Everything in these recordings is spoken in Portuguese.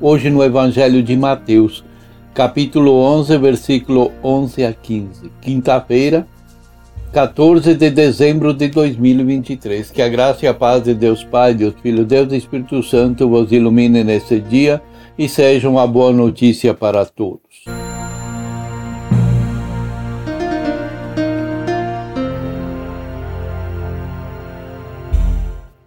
hoje no Evangelho de Mateus, capítulo 11, versículo 11 a 15. Quinta-feira, 14 de dezembro de 2023. Que a graça e a paz de Deus Pai, Deus Filho, Deus e Espírito Santo vos ilumine nesse dia e seja uma boa notícia para todos.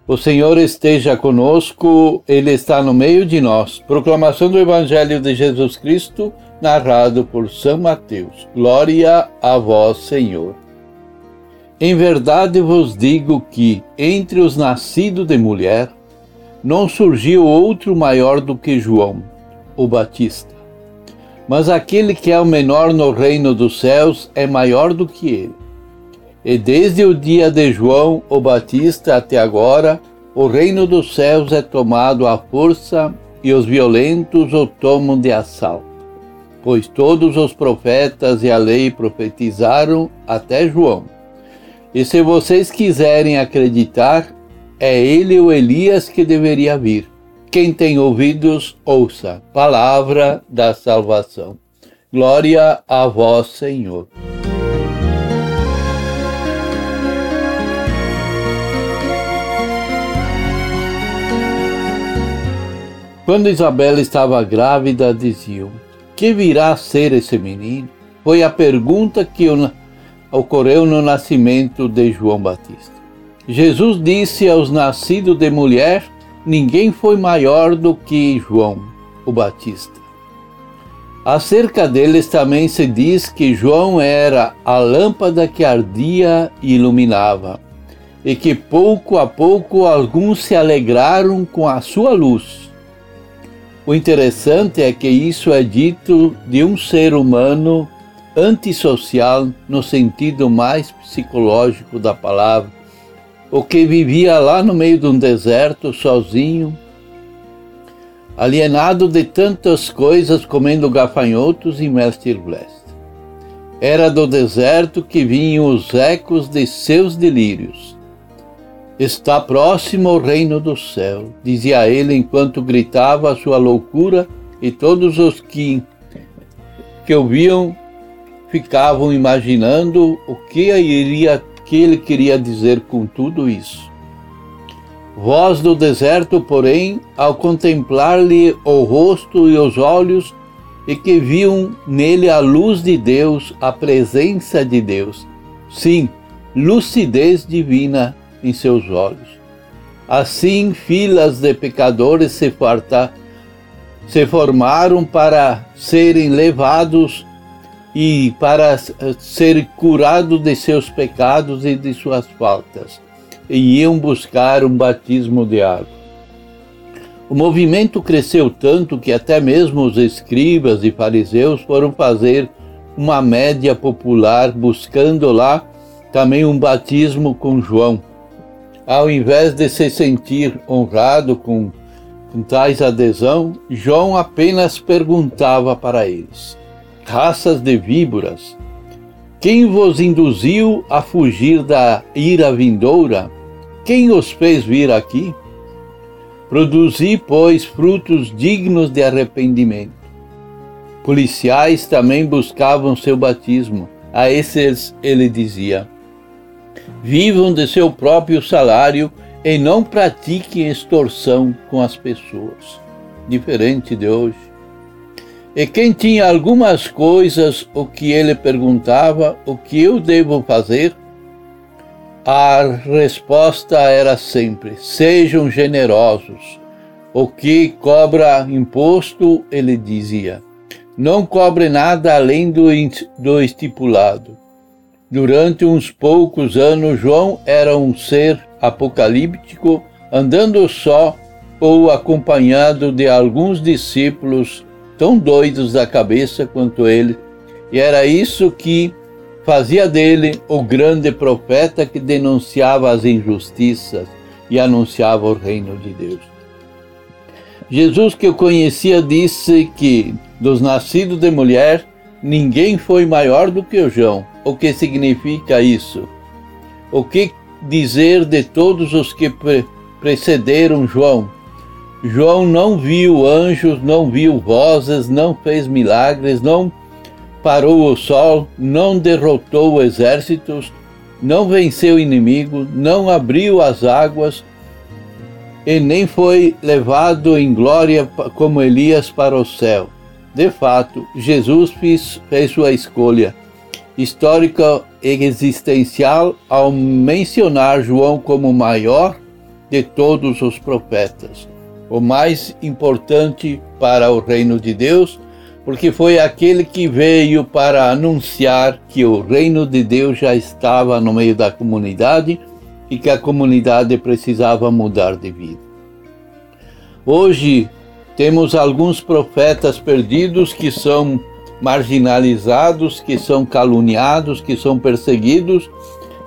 O Senhor esteja conosco, Ele está no meio de nós. Proclamação do Evangelho de Jesus Cristo, narrado por São Mateus. Glória a vós, Senhor. Em verdade vos digo que, entre os nascidos de mulher, não surgiu outro maior do que João, o Batista. Mas aquele que é o menor no reino dos céus é maior do que ele. E desde o dia de João o Batista até agora, o reino dos céus é tomado à força e os violentos o tomam de assalto. Pois todos os profetas e a lei profetizaram até João. E se vocês quiserem acreditar, é ele o Elias que deveria vir. Quem tem ouvidos, ouça. Palavra da salvação. Glória a vós, Senhor. Quando Isabela estava grávida, diziam: Que virá a ser esse menino? Foi a pergunta que ocorreu no nascimento de João Batista. Jesus disse aos nascidos de mulher: Ninguém foi maior do que João, o Batista. Acerca deles também se diz que João era a lâmpada que ardia e iluminava, e que pouco a pouco alguns se alegraram com a sua luz. O interessante é que isso é dito de um ser humano antissocial no sentido mais psicológico da palavra, o que vivia lá no meio de um deserto sozinho, alienado de tantas coisas, comendo gafanhotos e mestre blest. Era do deserto que vinham os ecos de seus delírios Está próximo o reino do céu, dizia ele enquanto gritava a sua loucura, e todos os que, que ouviam ficavam imaginando o que, iria, que ele queria dizer com tudo isso. Voz do deserto, porém, ao contemplar-lhe o rosto e os olhos, e que viam nele a luz de Deus, a presença de Deus. Sim, lucidez divina em seus olhos. Assim, filas de pecadores se, farta, se formaram para serem levados e para ser curados de seus pecados e de suas faltas, e iam buscar um batismo de água. O movimento cresceu tanto que até mesmo os escribas e fariseus foram fazer uma média popular buscando lá também um batismo com João ao invés de se sentir honrado com, com tais adesão, João apenas perguntava para eles: Raças de víboras, quem vos induziu a fugir da ira vindoura? Quem os fez vir aqui? Produzi, pois, frutos dignos de arrependimento. Policiais também buscavam seu batismo. A esses ele dizia: vivam de seu próprio salário e não pratiquem extorsão com as pessoas. Diferente de hoje. E quem tinha algumas coisas, o que ele perguntava, o que eu devo fazer? A resposta era sempre: sejam generosos. O que cobra imposto, ele dizia, não cobre nada além do, do estipulado. Durante uns poucos anos, João era um ser apocalíptico, andando só ou acompanhado de alguns discípulos tão doidos da cabeça quanto ele, e era isso que fazia dele o grande profeta que denunciava as injustiças e anunciava o reino de Deus. Jesus, que eu conhecia, disse que dos nascidos de mulher, ninguém foi maior do que o João. O que significa isso? O que dizer de todos os que pre precederam João? João não viu anjos, não viu vozes, não fez milagres, não parou o sol, não derrotou exércitos, não venceu inimigo, não abriu as águas e nem foi levado em glória como Elias para o céu. De fato, Jesus fez, fez sua escolha histórica e existencial ao mencionar João como o maior de todos os profetas, o mais importante para o reino de Deus porque foi aquele que veio para anunciar que o reino de Deus já estava no meio da comunidade e que a comunidade precisava mudar de vida. Hoje temos alguns profetas perdidos que são marginalizados, que são caluniados, que são perseguidos,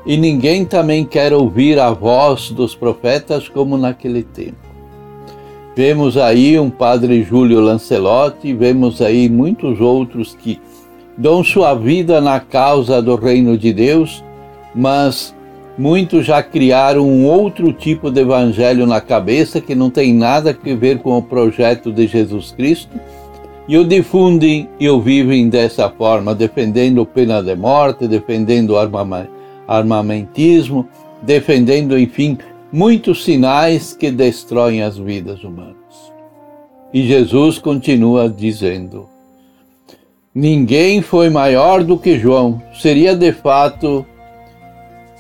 e ninguém também quer ouvir a voz dos profetas como naquele tempo. Vemos aí um padre Júlio Lancelotti, vemos aí muitos outros que dão sua vida na causa do reino de Deus, mas muitos já criaram um outro tipo de evangelho na cabeça que não tem nada a ver com o projeto de Jesus Cristo e o difundem e o vivem dessa forma, defendendo pena de morte, defendendo armamentismo, defendendo, enfim, muitos sinais que destroem as vidas humanas. E Jesus continua dizendo: Ninguém foi maior do que João. Seria de fato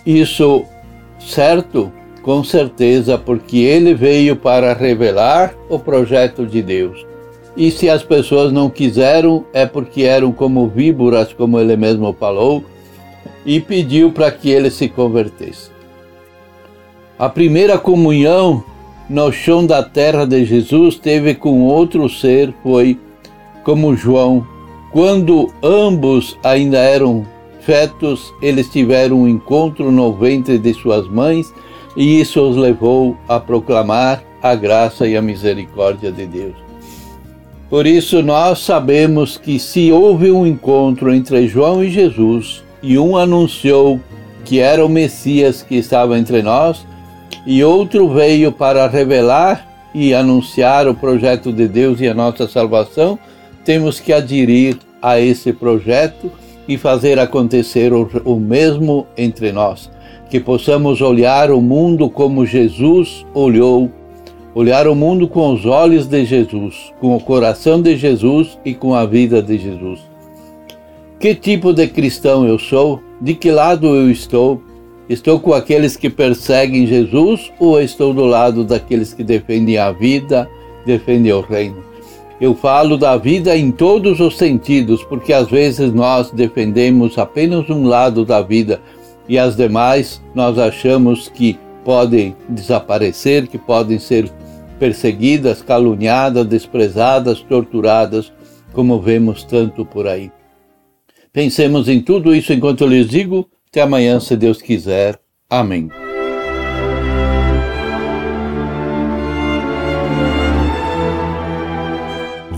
isso certo? Com certeza, porque ele veio para revelar o projeto de Deus. E se as pessoas não quiseram, é porque eram como víboras, como ele mesmo falou, e pediu para que ele se convertesse. A primeira comunhão no chão da terra de Jesus teve com outro ser, foi como João. Quando ambos ainda eram fetos, eles tiveram um encontro no ventre de suas mães e isso os levou a proclamar a graça e a misericórdia de Deus. Por isso, nós sabemos que se houve um encontro entre João e Jesus, e um anunciou que era o Messias que estava entre nós, e outro veio para revelar e anunciar o projeto de Deus e a nossa salvação, temos que aderir a esse projeto e fazer acontecer o, o mesmo entre nós. Que possamos olhar o mundo como Jesus olhou, olhar o mundo com os olhos de Jesus, com o coração de Jesus e com a vida de Jesus. Que tipo de cristão eu sou? De que lado eu estou? Estou com aqueles que perseguem Jesus ou estou do lado daqueles que defendem a vida, defendem o reino? Eu falo da vida em todos os sentidos, porque às vezes nós defendemos apenas um lado da vida e as demais nós achamos que podem desaparecer, que podem ser perseguidas, caluniadas, desprezadas, torturadas, como vemos tanto por aí. Pensemos em tudo isso enquanto eu lhes digo até amanhã, se Deus quiser. Amém.